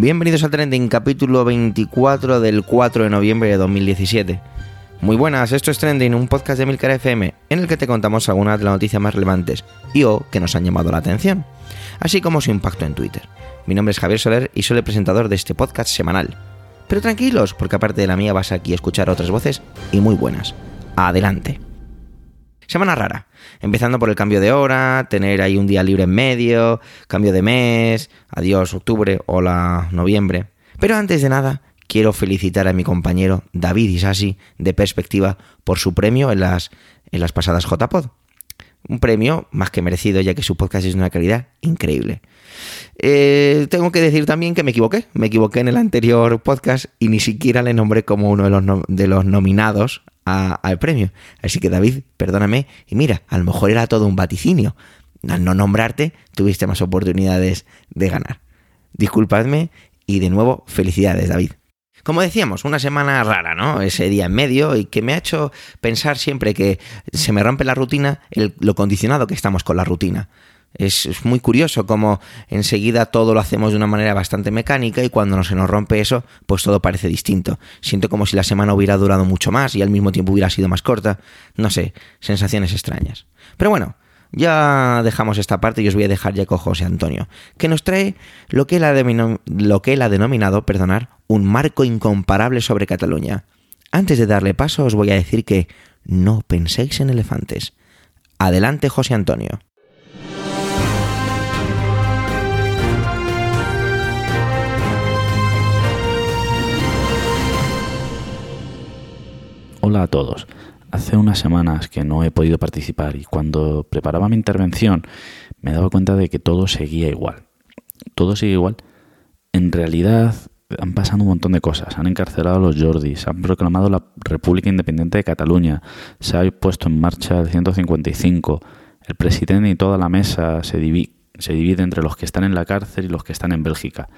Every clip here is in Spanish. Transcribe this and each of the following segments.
Bienvenidos a Trending, capítulo 24 del 4 de noviembre de 2017. Muy buenas, esto es Trending, un podcast de Milcar FM, en el que te contamos algunas de las noticias más relevantes y o que nos han llamado la atención, así como su impacto en Twitter. Mi nombre es Javier Soler y soy el presentador de este podcast semanal. Pero tranquilos, porque aparte de la mía vas aquí a escuchar otras voces y muy buenas. Adelante. Semana rara. Empezando por el cambio de hora, tener ahí un día libre en medio, cambio de mes, adiós octubre, hola noviembre. Pero antes de nada, quiero felicitar a mi compañero David Isasi de Perspectiva por su premio en las, en las pasadas JPod. Un premio más que merecido ya que su podcast es de una calidad increíble. Eh, tengo que decir también que me equivoqué. Me equivoqué en el anterior podcast y ni siquiera le nombré como uno de los, de los nominados al premio. Así que David, perdóname, y mira, a lo mejor era todo un vaticinio. Al no nombrarte, tuviste más oportunidades de ganar. Disculpadme y de nuevo, felicidades, David. Como decíamos, una semana rara, ¿no? Ese día en medio y que me ha hecho pensar siempre que se me rompe la rutina, lo condicionado que estamos con la rutina. Es, muy curioso como enseguida todo lo hacemos de una manera bastante mecánica y cuando se nos rompe eso, pues todo parece distinto. Siento como si la semana hubiera durado mucho más y al mismo tiempo hubiera sido más corta. No sé, sensaciones extrañas. Pero bueno, ya dejamos esta parte y os voy a dejar ya con José Antonio, que nos trae lo que él ha, lo que él ha denominado, perdonar, un marco incomparable sobre Cataluña. Antes de darle paso os voy a decir que no penséis en elefantes. Adelante José Antonio. Hola a todos. Hace unas semanas que no he podido participar y cuando preparaba mi intervención me daba cuenta de que todo seguía igual. Todo sigue igual. En realidad han pasado un montón de cosas. Han encarcelado a los Jordis, han proclamado la República Independiente de Cataluña, se ha puesto en marcha el 155, el presidente y toda la mesa se, se divide entre los que están en la cárcel y los que están en Bélgica.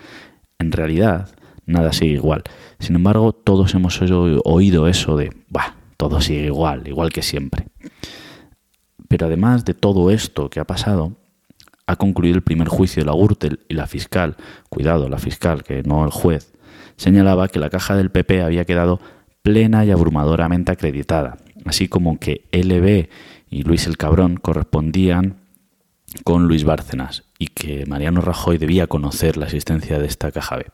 En realidad, nada sigue igual. Sin embargo, todos hemos oído eso de, bah, todo sigue igual, igual que siempre. Pero además de todo esto que ha pasado, ha concluido el primer juicio de la Gürtel y la fiscal, cuidado, la fiscal, que no el juez, señalaba que la caja del PP había quedado plena y abrumadoramente acreditada, así como que LB y Luis el Cabrón correspondían con Luis Bárcenas y que Mariano Rajoy debía conocer la existencia de esta caja B.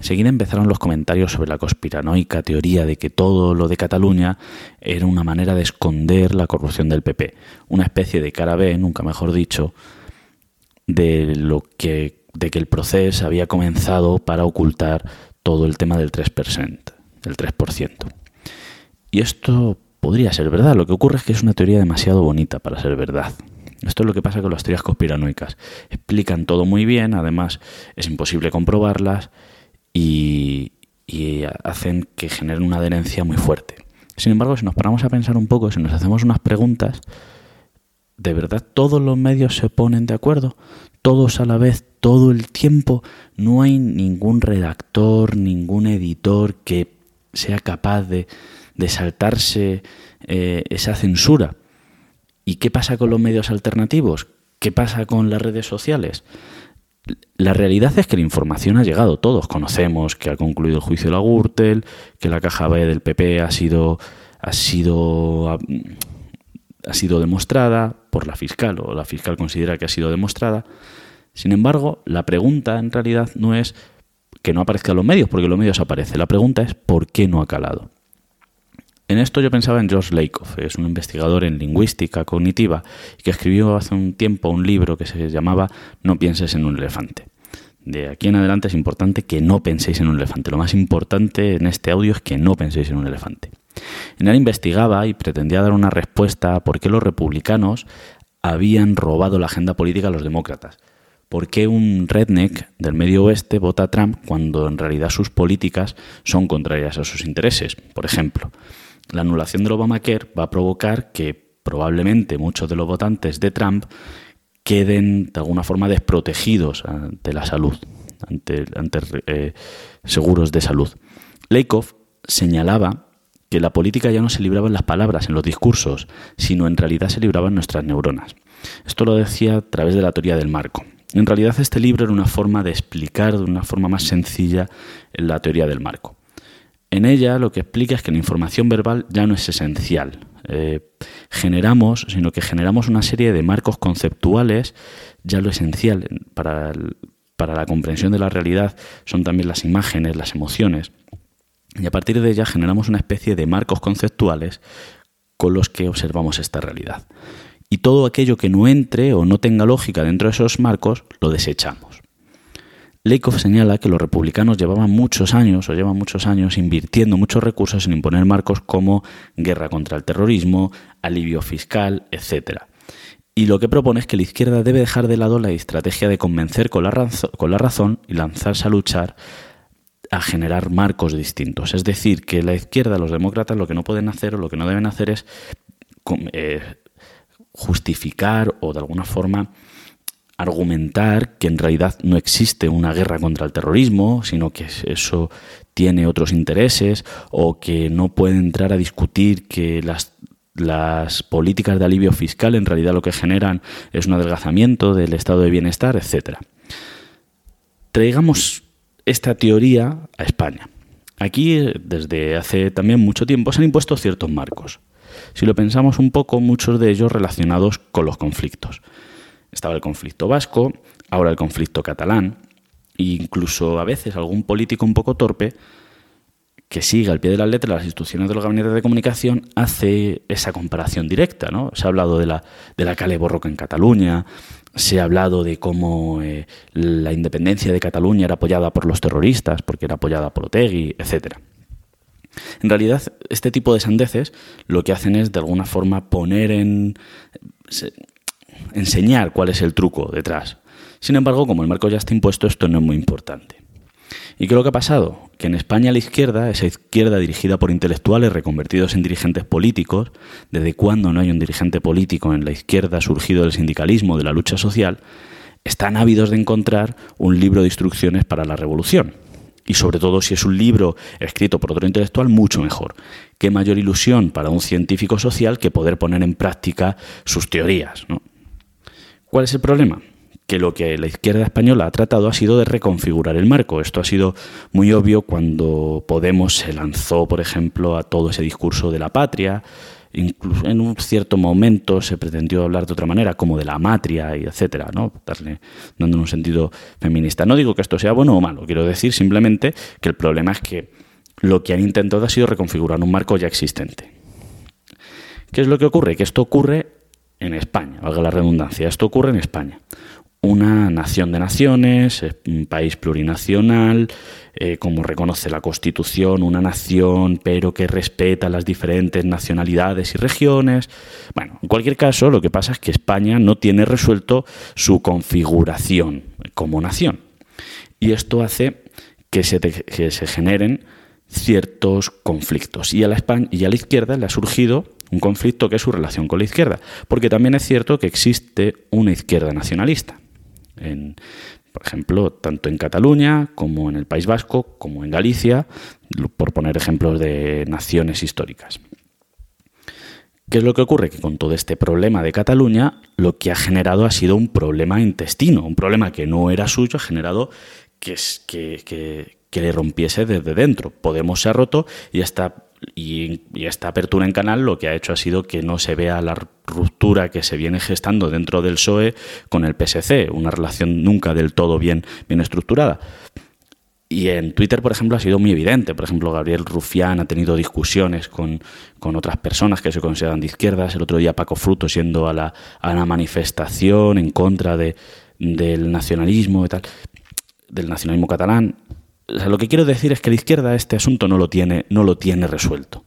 Enseguida empezaron los comentarios sobre la conspiranoica teoría de que todo lo de Cataluña era una manera de esconder la corrupción del PP, una especie de cara B, nunca mejor dicho, de lo que de que el proceso había comenzado para ocultar todo el tema del 3%, del 3%. Y esto podría ser verdad, lo que ocurre es que es una teoría demasiado bonita para ser verdad. Esto es lo que pasa con las teorías conspiranoicas. Explican todo muy bien, además es imposible comprobarlas y, hacen que generen una adherencia muy fuerte. Sin embargo, si nos paramos a pensar un poco, si nos hacemos unas preguntas, ¿de verdad todos los medios se ponen de acuerdo? Todos a la vez, todo el tiempo. No hay ningún redactor, ningún editor que sea capaz de, saltarse eh, esa censura. ¿Y qué pasa con los medios alternativos? ¿Qué pasa con las redes sociales? La realidad es que la información ha llegado, todos conocemos que ha concluido el juicio de la Gürtel, que la caja B del PP ha sido, ha sido, ha sido demostrada por la fiscal, o la fiscal considera que ha sido demostrada. Sin embargo, la pregunta en realidad no es que no aparezcan los medios, porque los medios aparecen. La pregunta es por qué no ha calado. En esto yo pensaba en George Lakoff, es un investigador en lingüística cognitiva que escribió hace un tiempo un libro que se llamaba No pienses en un elefante. De aquí en adelante es importante que no penséis en un elefante. Lo más importante en este audio es que no penséis en un elefante. En él investigaba y pretendía dar una respuesta a por qué los republicanos habían robado la agenda política a los demócratas. ¿Por qué un redneck del medio oeste vota a Trump cuando en realidad sus políticas son contrarias a sus intereses? Por ejemplo, la anulación del Obamacare va a provocar que probablemente muchos de los votantes de Trump queden de alguna forma desprotegidos ante la salud, ante, eh, seguros de salud. Lakoff señalaba que la política ya no se libraba en las palabras, en los discursos, sino en realidad se libraba en nuestras neuronas. Esto lo decía a través de la teoría del marco. En realidad este libro era una forma de explicar de una forma más sencilla la teoría del marco. En ella lo que explica es que la información verbal ya no es esencial. Eh, generamos, sino que generamos una serie de marcos conceptuales, ya lo esencial para, para la comprensión de la realidad son también las imágenes, las emociones. Y a partir de ella generamos una especie de marcos conceptuales con los que observamos esta realidad. Y todo aquello que no entre o no tenga lógica dentro de esos marcos, lo desechamos. Leikov señala que los republicanos llevaban muchos años o llevan muchos años invirtiendo muchos recursos en imponer marcos como guerra contra el terrorismo, alivio fiscal, etc. Y lo que propone es que la izquierda debe dejar de lado la estrategia de convencer con la, con la razón y lanzarse a luchar a generar marcos distintos. Es decir, que la izquierda, los demócratas, lo que no pueden hacer o lo que no deben hacer es eh, justificar o de alguna forma argumentar que en realidad no existe una guerra contra el terrorismo, sino que eso tiene otros intereses, o que no puede entrar a discutir que las, políticas de alivio fiscal en realidad lo que generan es un adelgazamiento del estado de bienestar, etc. Traigamos esta teoría a España. Aquí, desde hace también mucho tiempo, se han impuesto ciertos marcos. Si lo pensamos un poco, muchos de ellos relacionados con los conflictos. Estaba el conflicto vasco, ahora el conflicto catalán, e incluso a veces algún político un poco torpe que sigue al pie de la letra las instrucciones de los gabinetes de comunicación hace esa comparación directa. ¿no? Se ha hablado de la, de la Cale Borroca en Cataluña, se ha hablado de cómo eh, la independencia de Cataluña era apoyada por los terroristas, porque era apoyada por Otegui, etc. En realidad, este tipo de sandeces lo que hacen es, de alguna forma, poner en enseñar cuál es el truco detrás. Sin embargo, como el marco ya está impuesto, esto no es muy importante. ¿Y qué es lo que ha pasado? Que en España la izquierda, esa izquierda dirigida por intelectuales reconvertidos en dirigentes políticos, desde cuando no hay un dirigente político en la izquierda surgido del sindicalismo, de la lucha social, están ávidos de encontrar un libro de instrucciones para la revolución. Y sobre todo si es un libro escrito por otro intelectual, mucho mejor. Qué mayor ilusión para un científico social que poder poner en práctica sus teorías. ¿no? ¿Cuál es el problema? que lo que la izquierda española ha tratado ha sido de reconfigurar el marco. Esto ha sido muy obvio cuando Podemos se lanzó, por ejemplo, a todo ese discurso de la patria. Incluso en un cierto momento se pretendió hablar de otra manera, como de la matria y etcétera, ¿no? Darle, dando un sentido feminista. No digo que esto sea bueno o malo, quiero decir simplemente que el problema es que lo que han intentado ha sido reconfigurar un marco ya existente. ¿Qué es lo que ocurre? Que esto ocurre en España, valga la redundancia. Esto ocurre en España. Una nación de naciones, un país plurinacional, eh, como reconoce la Constitución, una nación, pero que respeta las diferentes nacionalidades y regiones. Bueno, en cualquier caso, lo que pasa es que España no tiene resuelto su configuración como nación. Y esto hace que se, que se generen ciertos conflictos. Y a, la y a la izquierda le ha surgido un conflicto que es su relación con la izquierda, porque también es cierto que existe una izquierda nacionalista. por ejemplo, tanto en Cataluña como en el País Vasco, como en Galicia, por poner ejemplos de naciones históricas. ¿Qué es lo que ocurre? Que con todo este problema de Cataluña, lo que ha generado ha sido un problema intestino, un problema que no era suyo, ha generado que, que, que le rompiese desde dentro. Podemos se ha roto y está y, esta apertura en canal lo que ha hecho ha sido que no se vea la ruptura que se viene gestando dentro del PSOE con el PSC, una relación nunca del todo bien, bien estructurada. Y en Twitter, por ejemplo, ha sido muy evidente. Por ejemplo, Gabriel Rufián ha tenido discusiones con, otras personas que se consideran de izquierdas. El otro día Paco Fruto siendo a la, a la manifestación en contra de, del nacionalismo y tal, del nacionalismo catalán lo que quiero decir es que la izquierda este asunto no lo tiene, no lo tiene resuelto.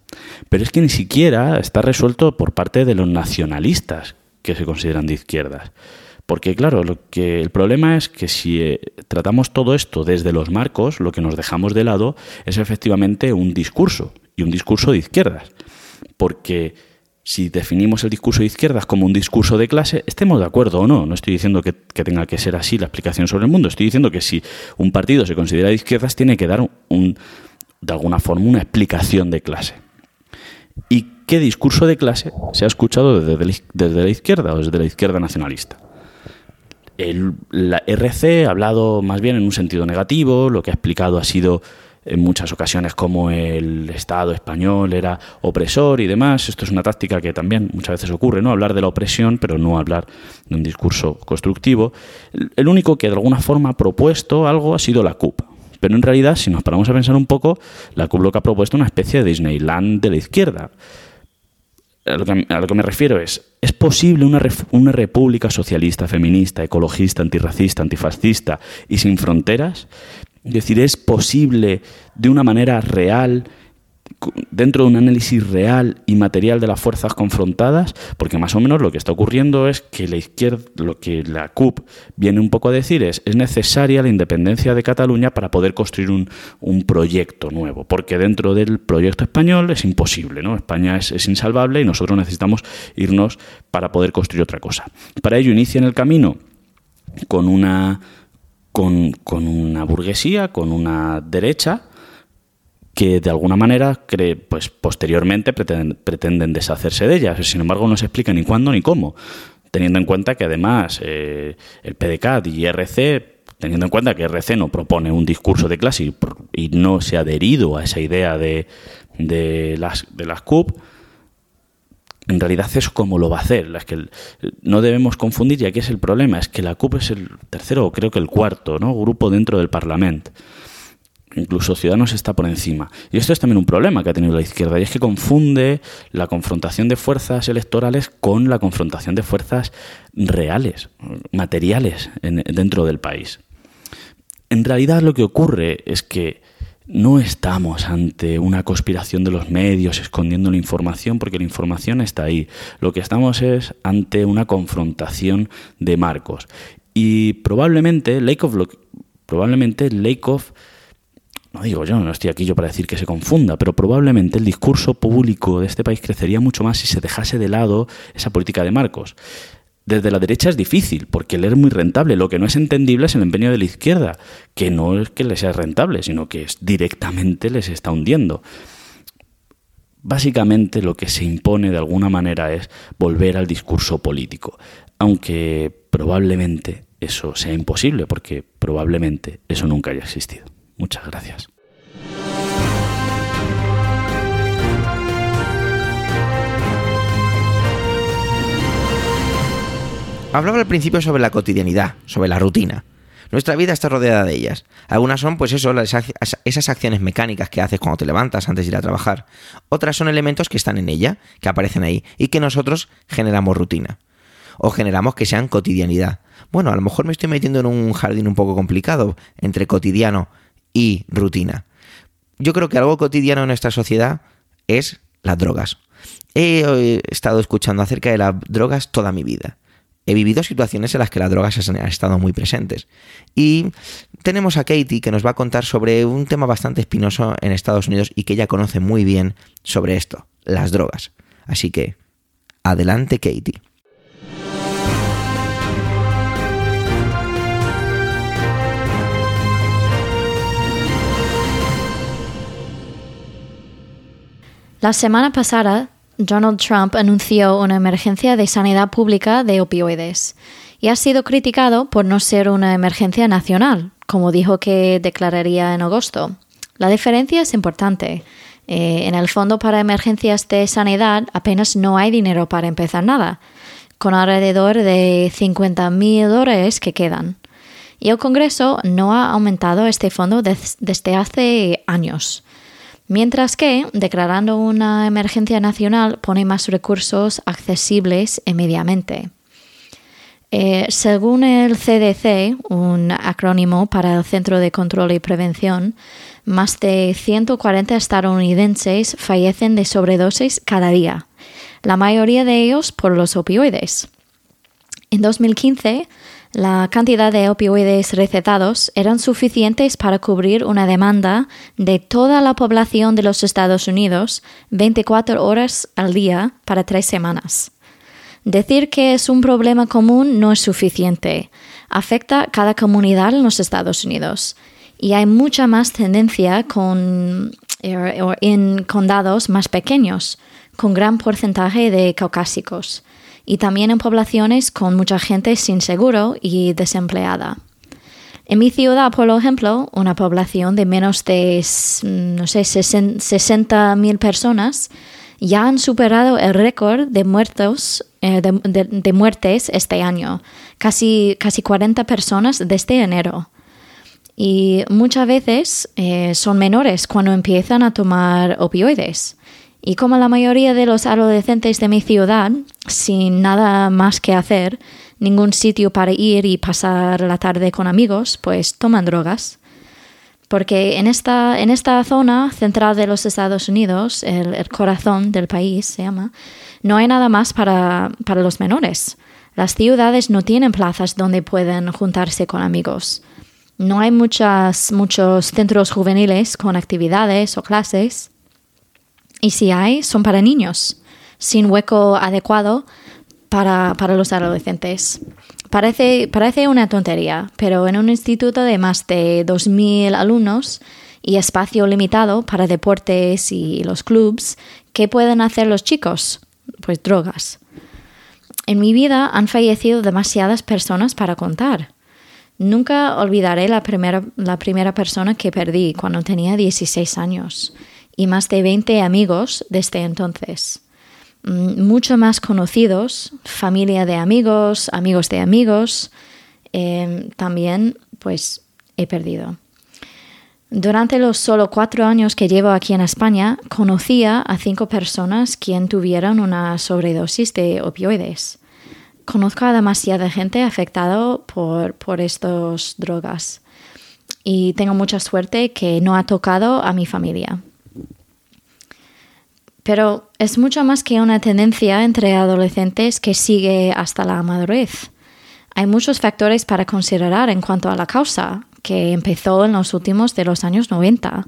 Pero es que ni siquiera está resuelto por parte de los nacionalistas que se consideran de izquierdas. Porque claro, el problema es que si eh, tratamos todo esto desde los marcos, lo que nos dejamos de lado es efectivamente un discurso y un discurso de izquierdas. Porque si definimos el discurso de izquierdas como un discurso de clase, estemos de acuerdo o no. No estoy diciendo que, tenga que ser así la explicación sobre el mundo. Estoy diciendo que si un partido se considera de izquierdas, tiene que dar un, de alguna forma una explicación de clase. ¿Y qué discurso de clase se ha escuchado desde, desde la izquierda o desde la izquierda nacionalista? el, la RC ha hablado más bien en un sentido negativo, lo que ha explicado ha sido en muchas ocasiones como el Estado español era opresor y demás. Esto es una táctica que también muchas veces ocurre, ¿no? Hablar de la opresión, pero no hablar de un discurso constructivo. El único que de alguna forma ha propuesto algo ha sido la CUP. Pero en realidad, si nos paramos a pensar un poco, la CUP lo que ha propuesto es una especie de Disneyland de la izquierda a lo, que, me refiero es, ¿es posible una, una república socialista, feminista, ecologista, antirracista, antifascista y sin fronteras? Es decir, ¿es posible de una manera real dentro de un análisis real y material de las fuerzas confrontadas, porque más o menos lo que está ocurriendo es que la izquierda, lo que la CUP viene un poco a decir es es necesaria la independencia de Cataluña para poder construir un, proyecto nuevo, porque dentro del proyecto español es imposible, ¿no? España es, es insalvable y nosotros necesitamos irnos para poder construir otra cosa. Para ello inician el camino con una con, con una burguesía, con una derecha, que de alguna manera cree, pues, posteriormente pretenden, deshacerse de ellas. Sin embargo, no se explica ni cuándo ni cómo, teniendo en cuenta que además eh, el PDCAT y RC, teniendo en cuenta que RC no propone un discurso de clase y, no se ha adherido a esa idea de, de, las, de las CUP, en realidad es como lo va a hacer. Que no debemos confundir, y aquí es el problema, es que la CUP es el tercero o creo que el cuarto ¿no? grupo dentro del Parlamento incluso Ciudadanos está por encima. Y esto es también un problema que ha tenido la izquierda, y es que confunde la confrontación de fuerzas electorales con la confrontación de fuerzas reales, materiales dentro del país. En realidad lo que ocurre es que no estamos ante una conspiración de los medios escondiendo la información, porque la información está ahí. Lo que estamos es ante una confrontación de marcos. Y probablemente Lakoff, probablemente Lakoff no digo yo, no estoy aquí yo para decir que se confunda, pero probablemente el discurso público de este país crecería mucho más si se dejase de lado esa política de marcos. Desde la derecha es difícil, porque leer es muy rentable. Lo que no es entendible es el empeño de la izquierda, que no es que le sea rentable, sino que es, directamente les está hundiendo. Básicamente lo que se impone de alguna manera es volver al discurso político, aunque probablemente eso sea imposible, porque probablemente eso nunca haya existido. Muchas gracias. Hablaba al principio sobre la cotidianidad, sobre la rutina. Nuestra vida está rodeada de ellas. Algunas son, pues eso, esas acciones mecánicas que haces cuando te levantas antes de ir a trabajar. Otras son elementos que están en ella, que aparecen ahí, y que nosotros generamos rutina. O generamos que sean cotidianidad. Bueno, a lo mejor me estoy metiendo en un jardín un poco complicado, entre cotidiano y rutina. Yo creo que algo cotidiano en nuestra sociedad es las drogas. He estado escuchando acerca de las drogas toda mi vida. He vivido situaciones en las que las drogas han estado muy presentes. Y tenemos a Katie que nos va a contar sobre un tema bastante espinoso en Estados Unidos y que ella conoce muy bien sobre esto, las drogas. Así que, adelante Katie. La semana pasada, Donald Trump anunció una emergencia de sanidad pública de opioides y ha sido criticado por no ser una emergencia nacional, como dijo que declararía en agosto. La diferencia es importante. Eh, en el Fondo para Emergencias de Sanidad apenas no hay dinero para empezar nada, con alrededor de 50 mil dólares que quedan. Y el Congreso no ha aumentado este fondo desde hace años mientras que declarando una emergencia nacional pone más recursos accesibles inmediatamente. Eh, según el CDC, un acrónimo para el Centro de Control y Prevención, más de 140 estadounidenses fallecen de sobredosis cada día, la mayoría de ellos por los opioides. En 2015, la cantidad de opioides recetados eran suficientes para cubrir una demanda de toda la población de los Estados Unidos 24 horas al día para tres semanas. Decir que es un problema común no es suficiente. Afecta cada comunidad en los Estados Unidos. Y hay mucha más tendencia con, er, en condados más pequeños, con gran porcentaje de caucásicos y también en poblaciones con mucha gente sin seguro y desempleada. En mi ciudad, por ejemplo, una población de menos de, no sé, 60.000 personas ya han superado el récord de eh, de, muertes este año, casi, casi 40 personas desde enero. Y muchas veces eh, son menores cuando empiezan a tomar opioides. Y como la mayoría de los adolescentes de mi ciudad, sin nada más que hacer, ningún sitio para ir y pasar la tarde con amigos, pues toman drogas. Porque en esta, en esta zona central de los Estados Unidos, el, corazón del país se llama, no hay nada más para, para los menores. Las ciudades no tienen plazas donde pueden juntarse con amigos. No hay muchas, muchos centros juveniles con actividades o clases. Y si hay, son para niños, sin hueco adecuado para, los adolescentes. Parece, parece una tontería, pero en un instituto de más de 2.000 alumnos y espacio limitado para deportes y los clubs, ¿qué pueden hacer los chicos? Pues drogas. En mi vida han fallecido demasiadas personas para contar. Nunca olvidaré la primera, la primera persona que perdí cuando tenía 16 años y más de 20 amigos desde entonces. Mm, mucho más conocidos, familia de amigos, amigos de amigos, em, también pues he perdido. Durante los solo cuatro años que llevo aquí en España, conocía a cinco personas quien tuvieron una sobredosis de opioides. Conozco a demasiada gente afectada por, por estas drogas y tengo mucha suerte que no ha tocado a mi familia. Pero es mucho más que una tendencia entre adolescentes que sigue hasta la madurez. Hay muchos factores para considerar en cuanto a la causa, que empezó en los últimos de los años 90.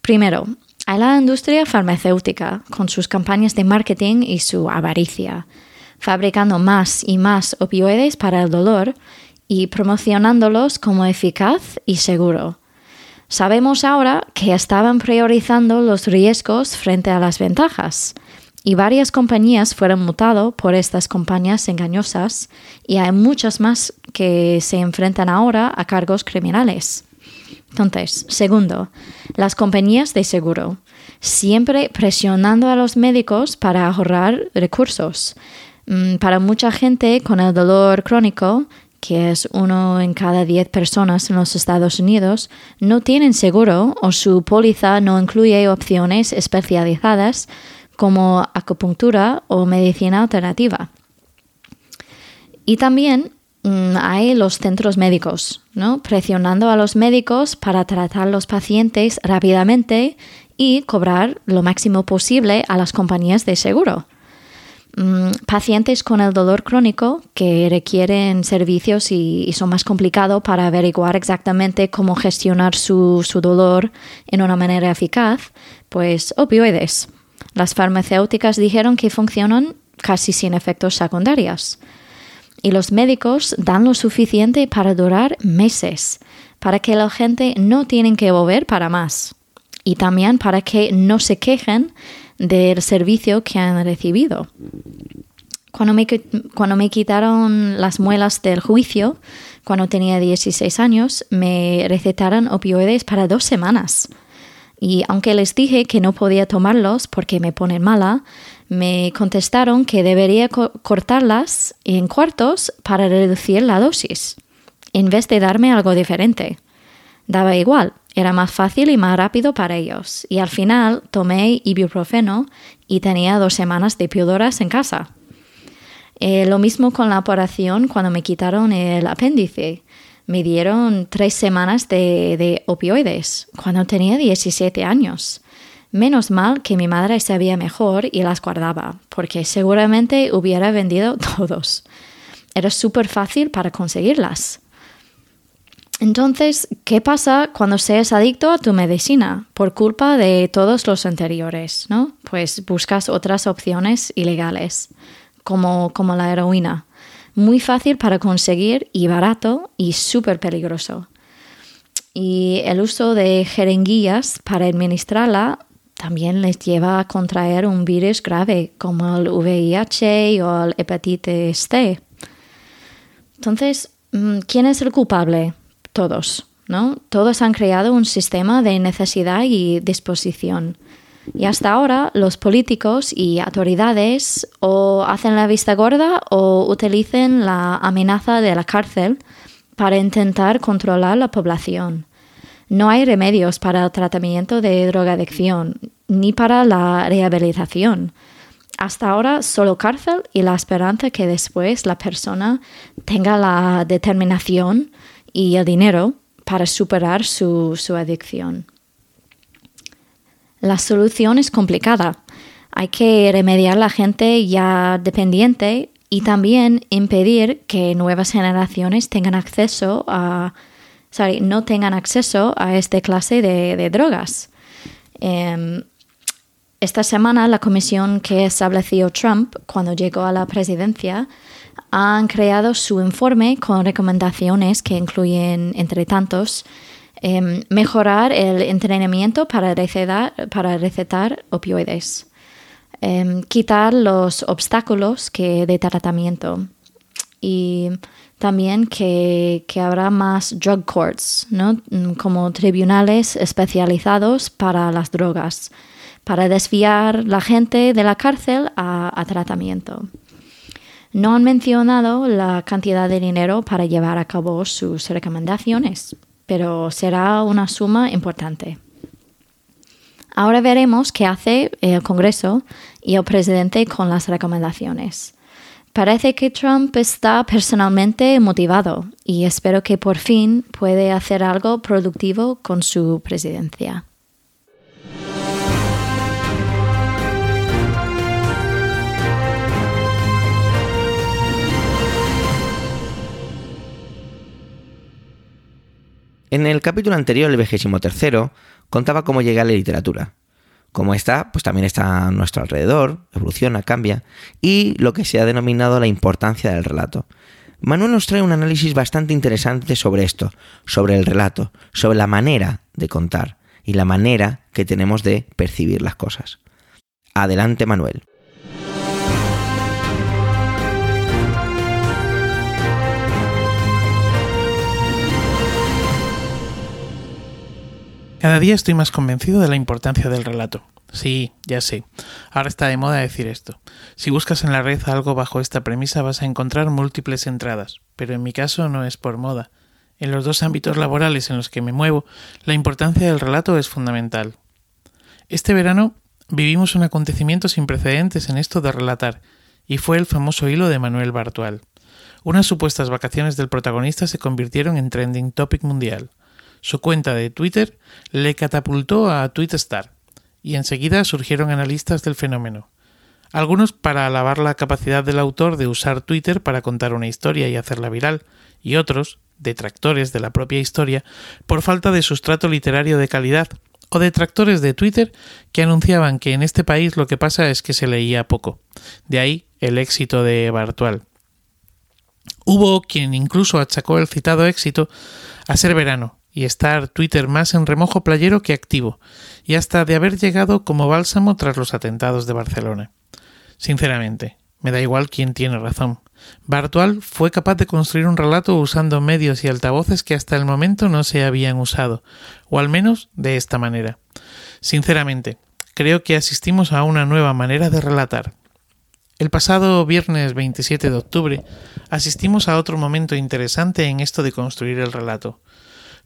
Primero, hay la industria farmacéutica, con sus campañas de marketing y su avaricia, fabricando más y más opioides para el dolor y promocionándolos como eficaz y seguro. Sabemos ahora que estaban priorizando los riesgos frente a las ventajas y varias compañías fueron mutadas por estas compañías engañosas y hay muchas más que se enfrentan ahora a cargos criminales. Entonces, segundo, las compañías de seguro, siempre presionando a los médicos para ahorrar recursos. Mm, para mucha gente con el dolor crónico que es uno en cada diez personas en los Estados Unidos, no tienen seguro o su póliza no incluye opciones especializadas como acupuntura o medicina alternativa. Y también mm, hay los centros médicos, ¿no? presionando a los médicos para tratar a los pacientes rápidamente y cobrar lo máximo posible a las compañías de seguro. Mm, pacientes con el dolor crónico que requieren servicios y, son más complicados para averiguar exactamente cómo gestionar su, dolor en una manera eficaz, pues opioides. Las farmacéuticas dijeron que funcionan casi sin efectos secundarios. Y los médicos dan lo suficiente para durar meses, para que la gente no tienen que volver para más. Y también para que no se quejen del servicio que han recibido. Cuando me, cuando me quitaron las muelas del juicio, cuando tenía 16 años, me recetaron opioides para dos semanas. Y aunque les dije que no podía tomarlos porque me ponen mala, me contestaron que debería cortarlas en cuartos para reducir la dosis, en vez de darme algo diferente. Daba igual, era más fácil y más rápido para ellos. Y al final tomé ibuprofeno y tenía dos semanas de píldoras en casa. Eh, lo mismo con la operación cuando me quitaron el apéndice. Me dieron tres semanas de, de opioides cuando tenía 17 años. Menos mal que mi madre sabía mejor y las guardaba, porque seguramente hubiera vendido todos. Era súper fácil para conseguirlas. Entonces, ¿qué pasa cuando seas adicto a tu medicina por culpa de todos los anteriores? ¿no? Pues buscas otras opciones ilegales, como, como la heroína. Muy fácil para conseguir y barato y súper peligroso. Y el uso de jeringuillas para administrarla también les lleva a contraer un virus grave como el VIH o el hepatitis C. Entonces, mm, ¿quién es el culpable? Todos, ¿no? Todos han creado un sistema de necesidad y disposición. Y hasta ahora los políticos y autoridades o hacen la vista gorda o utilizan la amenaza de la cárcel para intentar controlar la población. No hay remedios para el tratamiento de drogadicción ni para la rehabilitación. Hasta ahora solo cárcel y la esperanza que después la persona tenga la determinación y el dinero para superar su, su adicción. La solución es complicada. Hay que remediar a la gente ya dependiente y también impedir que nuevas generaciones tengan acceso a, no tengan acceso a esta clase de, drogas. Em, esta semana la comisión que estableció Trump cuando llegó a la presidencia han creado su informe con recomendaciones que incluyen, entre tantos, Em, mejorar el entrenamiento para recetar, opioides, em, quitar los obstáculos que de tratamiento y también que, que, habrá más drug courts, ¿no? Mm, como tribunales especializados para las drogas, para desviar la gente de la cárcel a tratamiento. No han mencionado la cantidad de dinero para llevar a cabo sus recomendaciones pero será una suma importante. Ahora veremos qué hace el Congreso y el presidente con las recomendaciones. Parece que Trump está personalmente motivado y espero que por fin puede hacer algo productivo con su presidencia. En el capítulo anterior, el vigésimo tercero, contaba cómo llega la literatura. Como está, pues también está a nuestro alrededor, evoluciona, cambia, y lo que se ha denominado la importancia del relato. Manuel nos trae un análisis bastante interesante sobre esto, sobre el relato, sobre la manera de contar y la manera que tenemos de percibir las cosas. Adelante, Manuel. Cada día estoy más convencido de la importancia del relato. Sí, ya sé. Ahora está de moda decir esto. Si buscas en la red algo bajo esta premisa vas a encontrar múltiples entradas, pero en mi caso no es por moda. En los dos ámbitos laborales en los que me muevo, la importancia del relato es fundamental. Este verano vivimos un acontecimiento sin precedentes en esto de relatar, y fue el famoso hilo de Manuel Bartual. Unas supuestas vacaciones del protagonista se convirtieron en trending topic mundial. Su cuenta de Twitter le catapultó a Twitstar y enseguida surgieron analistas del fenómeno. Algunos para alabar la capacidad del autor de usar Twitter para contar una historia y hacerla viral, y otros, detractores de la propia historia, por falta de sustrato literario de calidad, o detractores de Twitter que anunciaban que en este país lo que pasa es que se leía poco. De ahí el éxito de Bartual. Hubo quien incluso achacó el citado éxito a ser verano, y estar Twitter más en remojo playero que activo, y hasta de haber llegado como bálsamo tras los atentados de Barcelona. Sinceramente, me da igual quién tiene razón. Bartual fue capaz de construir un relato usando medios y altavoces que hasta el momento no se habían usado, o al menos de esta manera. Sinceramente, creo que asistimos a una nueva manera de relatar. El pasado viernes 27 de octubre asistimos a otro momento interesante en esto de construir el relato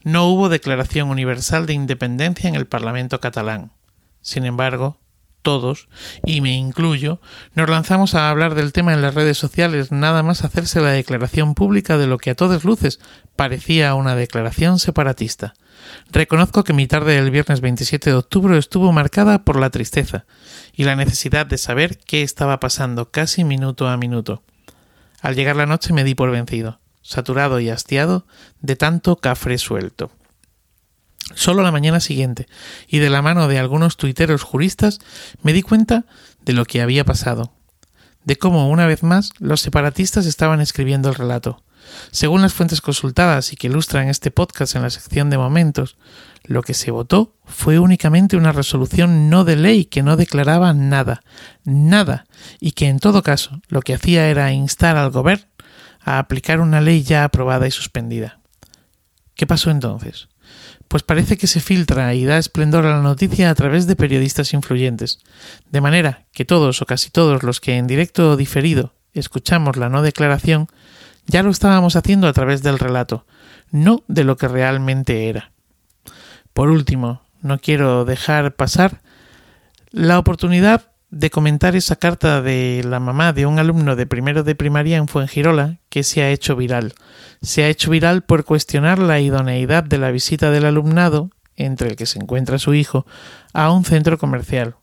no hubo declaración universal de independencia en el Parlamento catalán. Sin embargo, todos, y me incluyo, nos lanzamos a hablar del tema en las redes sociales nada más hacerse la declaración pública de lo que a todas luces parecía una declaración separatista. Reconozco que mi tarde del viernes 27 de octubre estuvo marcada por la tristeza y la necesidad de saber qué estaba pasando casi minuto a minuto. Al llegar la noche me di por vencido saturado y hastiado de tanto cafre suelto. Solo la mañana siguiente, y de la mano de algunos tuiteros juristas, me di cuenta de lo que había pasado, de cómo una vez más los separatistas estaban escribiendo el relato, Según las fuentes consultadas y que ilustran este podcast en la sección de momentos, lo que se votó fue únicamente una resolución no de ley que no declaraba nada, nada, y que en todo caso lo que hacía era instar al gobierno a aplicar una ley ya aprobada y suspendida. ¿Qué pasó entonces? Pues parece que se filtra y da esplendor a la noticia a través de periodistas influyentes, de manera que todos o casi todos los que en directo o diferido escuchamos la no declaración, ya lo estábamos haciendo a través del relato, no de lo que realmente era. Por último, no quiero dejar pasar la oportunidad de comentar esa carta de la mamá de un alumno de primero de primaria en Fuengirola que se ha hecho viral. Se ha hecho viral por cuestionar la idoneidad de la visita del alumnado, entre el que se encuentra su hijo, a un centro comercial.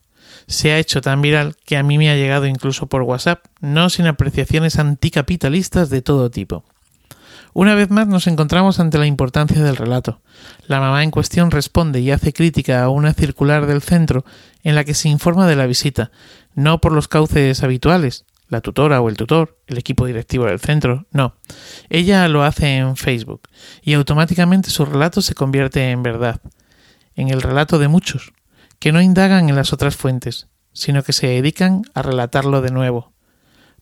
Se ha hecho tan viral que a mí me ha llegado incluso por WhatsApp, no sin apreciaciones anticapitalistas de todo tipo. Una vez más nos encontramos ante la importancia del relato. La mamá en cuestión responde y hace crítica a una circular del centro en la que se informa de la visita, no por los cauces habituales, la tutora o el tutor, el equipo directivo del centro, no. Ella lo hace en Facebook y automáticamente su relato se convierte en verdad, en el relato de muchos, que no indagan en las otras fuentes, sino que se dedican a relatarlo de nuevo.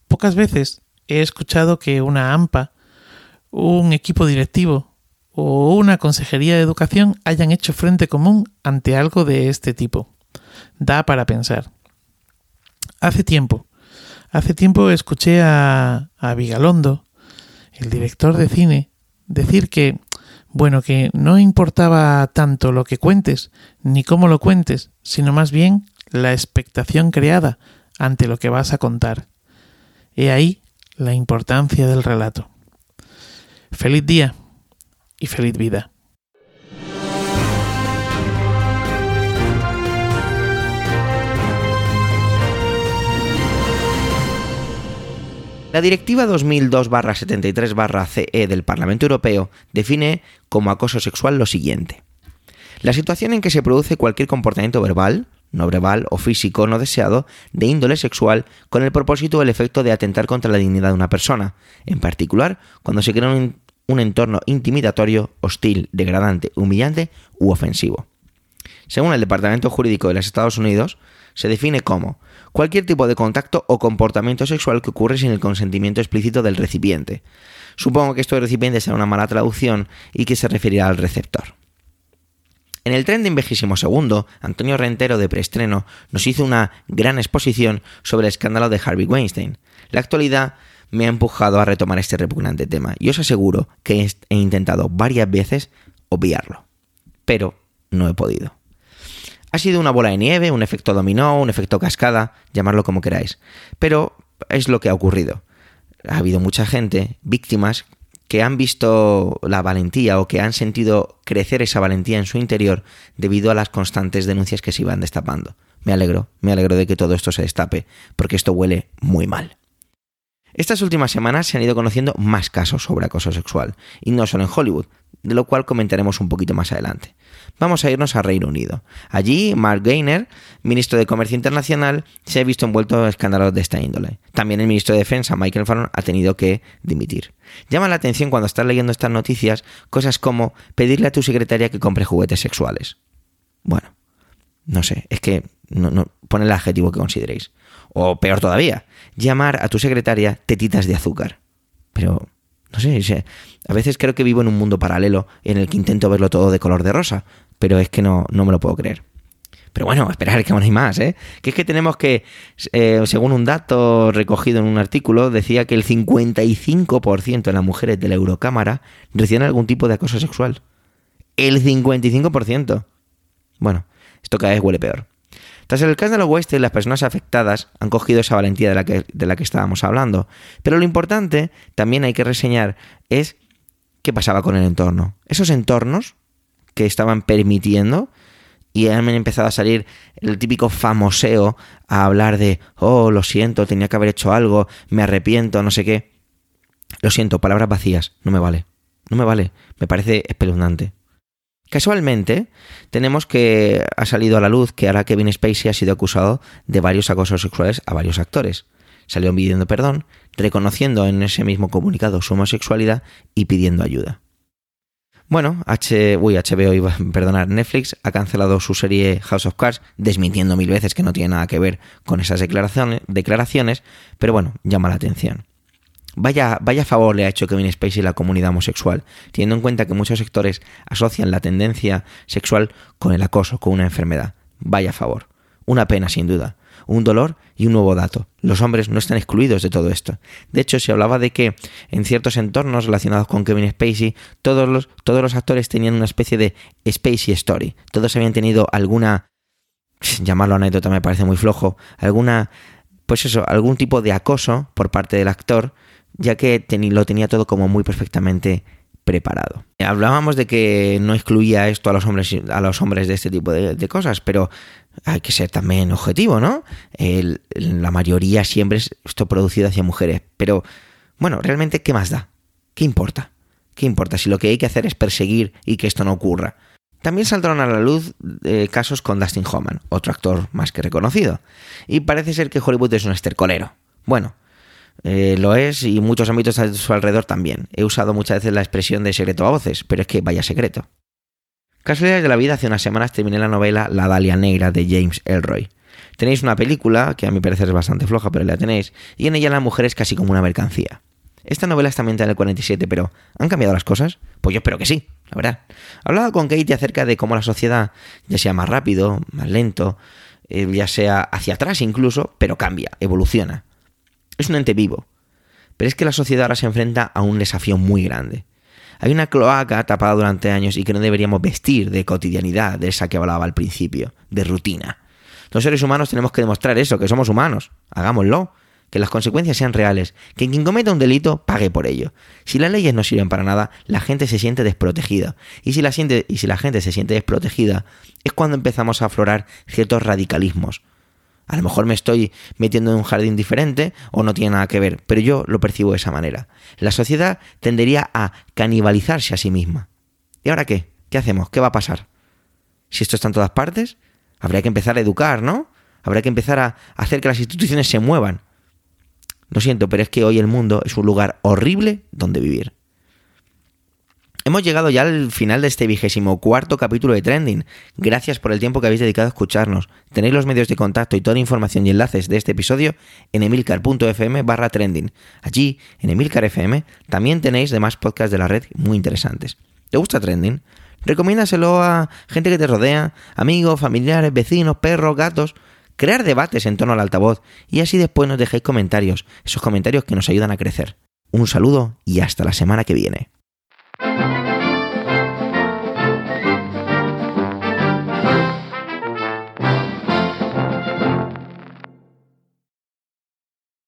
Pocas veces he escuchado que una AMPA un equipo directivo o una consejería de educación hayan hecho frente común ante algo de este tipo. Da para pensar. Hace tiempo, hace tiempo escuché a, a Vigalondo, el director de cine, decir que, bueno, que no importaba tanto lo que cuentes, ni cómo lo cuentes, sino más bien la expectación creada ante lo que vas a contar. He ahí la importancia del relato. Feliz día y feliz vida. La Directiva 2002-73-CE del Parlamento Europeo define como acoso sexual lo siguiente. La situación en que se produce cualquier comportamiento verbal, no verbal o físico no deseado de índole sexual con el propósito o el efecto de atentar contra la dignidad de una persona, en particular cuando se crea un, un entorno intimidatorio, hostil, degradante, humillante u ofensivo. Según el Departamento Jurídico de los Estados Unidos, se define como cualquier tipo de contacto o comportamiento sexual que ocurre sin el consentimiento explícito del recipiente. Supongo que esto de recipiente será una mala traducción y que se referirá al receptor. En el tren de Invejísimo Segundo, Antonio Rentero de Preestreno nos hizo una gran exposición sobre el escándalo de Harvey Weinstein. La actualidad me ha empujado a retomar este repugnante tema y os aseguro que he intentado varias veces obviarlo, pero no he podido. Ha sido una bola de nieve, un efecto dominó, un efecto cascada, llamarlo como queráis, pero es lo que ha ocurrido. Ha habido mucha gente, víctimas, que han visto la valentía o que han sentido crecer esa valentía en su interior debido a las constantes denuncias que se iban destapando. Me alegro, me alegro de que todo esto se destape, porque esto huele muy mal. Estas últimas semanas se han ido conociendo más casos sobre acoso sexual, y no solo en Hollywood, de lo cual comentaremos un poquito más adelante. Vamos a irnos a Reino Unido. Allí, Mark Gainer, ministro de Comercio Internacional, se ha visto envuelto en escándalos de esta índole. También el ministro de Defensa, Michael Fallon, ha tenido que dimitir. Llama la atención cuando estás leyendo estas noticias cosas como pedirle a tu secretaria que compre juguetes sexuales. Bueno, no sé, es que no, no, el adjetivo que consideréis. O peor todavía, llamar a tu secretaria tetitas de azúcar. Pero, no sé, a veces creo que vivo en un mundo paralelo en el que intento verlo todo de color de rosa, pero es que no, no me lo puedo creer. Pero bueno, esperar que aún hay más, ¿eh? Que es que tenemos que, eh, según un dato recogido en un artículo, decía que el 55% de las mujeres de la Eurocámara reciben algún tipo de acoso sexual. El 55%. Bueno, esto cada vez huele peor. Tras el escándalo Weinstein, las personas afectadas han cogido esa valentía de la, que, de la que estábamos hablando. Pero lo importante, también hay que reseñar, es qué pasaba con el entorno. Esos entornos que estaban permitiendo y han empezado a salir el típico famoseo a hablar de, oh, lo siento, tenía que haber hecho algo, me arrepiento, no sé qué. Lo siento, palabras vacías, no me vale. No me vale, me parece espeluznante. Casualmente, tenemos que ha salido a la luz que ahora Kevin Spacey ha sido acusado de varios acosos sexuales a varios actores. salió pidiendo perdón, reconociendo en ese mismo comunicado su homosexualidad y pidiendo ayuda. Bueno, H, uy, HBO, iba, perdonar, Netflix ha cancelado su serie House of Cards, desmintiendo mil veces que no tiene nada que ver con esas declaraciones, declaraciones pero bueno, llama la atención. Vaya, vaya favor le ha hecho Kevin Spacey a la comunidad homosexual, teniendo en cuenta que muchos sectores asocian la tendencia sexual con el acoso, con una enfermedad. Vaya favor. Una pena, sin duda un dolor y un nuevo dato. Los hombres no están excluidos de todo esto. De hecho, se hablaba de que en ciertos entornos relacionados con Kevin Spacey, todos los, todos los actores tenían una especie de Spacey Story. Todos habían tenido alguna, llamarlo anécdota me parece muy flojo, alguna, pues eso, algún tipo de acoso por parte del actor, ya que lo tenía todo como muy perfectamente preparado. Hablábamos de que no excluía esto a los hombres, a los hombres de este tipo de, cosas, pero hay que ser también objetivo, ¿no? la mayoría siempre es esto producido hacia mujeres, pero bueno, realmente, ¿qué más da? ¿Qué importa? ¿Qué importa si lo que hay que hacer es perseguir y que esto no ocurra? También saldrán a la luz eh, casos con Dustin Hoffman, otro actor más que reconocido. Y parece ser que Hollywood es un estercolero. Bueno, eh, lo es y muchos ámbitos a su alrededor también. He usado muchas veces la expresión de secreto a voces, pero es que vaya secreto. Casualidades de la vida, hace unas semanas terminé la novela La Dalia Negra de James Elroy. Tenéis una película, que a mi parecer es bastante floja, pero la tenéis, y en ella la mujer es casi como una mercancía. Esta novela está ambientada en el 47, pero ¿han cambiado las cosas? Pues yo espero que sí, la verdad. Hablaba con Katie acerca de cómo la sociedad, ya sea más rápido, más lento, eh, ya sea hacia atrás incluso, pero cambia, evoluciona es un ente vivo. Pero es que la sociedad ahora se enfrenta a un desafío muy grande. Hay una cloaca tapada durante años y que no deberíamos vestir de cotidianidad, de esa que hablaba al principio, de rutina. Los seres humanos tenemos que demostrar eso, que somos humanos. Hagámoslo. Que las consecuencias sean reales. Que quien cometa un delito pague por ello. Si las leyes no sirven para nada, la gente se siente desprotegida. Y si la, y si la gente se siente desprotegida, es cuando empezamos a aflorar ciertos radicalismos. A lo mejor me estoy metiendo en un jardín diferente o no tiene nada que ver, pero yo lo percibo de esa manera. La sociedad tendería a canibalizarse a sí misma. ¿Y ahora qué? ¿Qué hacemos? ¿Qué va a pasar? Si esto está en todas partes, habría que empezar a educar, ¿no? Habría que empezar a hacer que las instituciones se muevan. Lo siento, pero es que hoy el mundo es un lugar horrible donde vivir. Hemos llegado ya al final de este vigésimo cuarto capítulo de Trending. Gracias por el tiempo que habéis dedicado a escucharnos. Tenéis los medios de contacto y toda la información y enlaces de este episodio en emilcar.fm barra trending. Allí, en Emilcar FM, también tenéis demás podcasts de la red muy interesantes. ¿Te gusta Trending? Recomiéndaselo a gente que te rodea, amigos, familiares, vecinos, perros, gatos. Crear debates en torno al altavoz y así después nos dejéis comentarios, esos comentarios que nos ayudan a crecer. Un saludo y hasta la semana que viene. Thank you.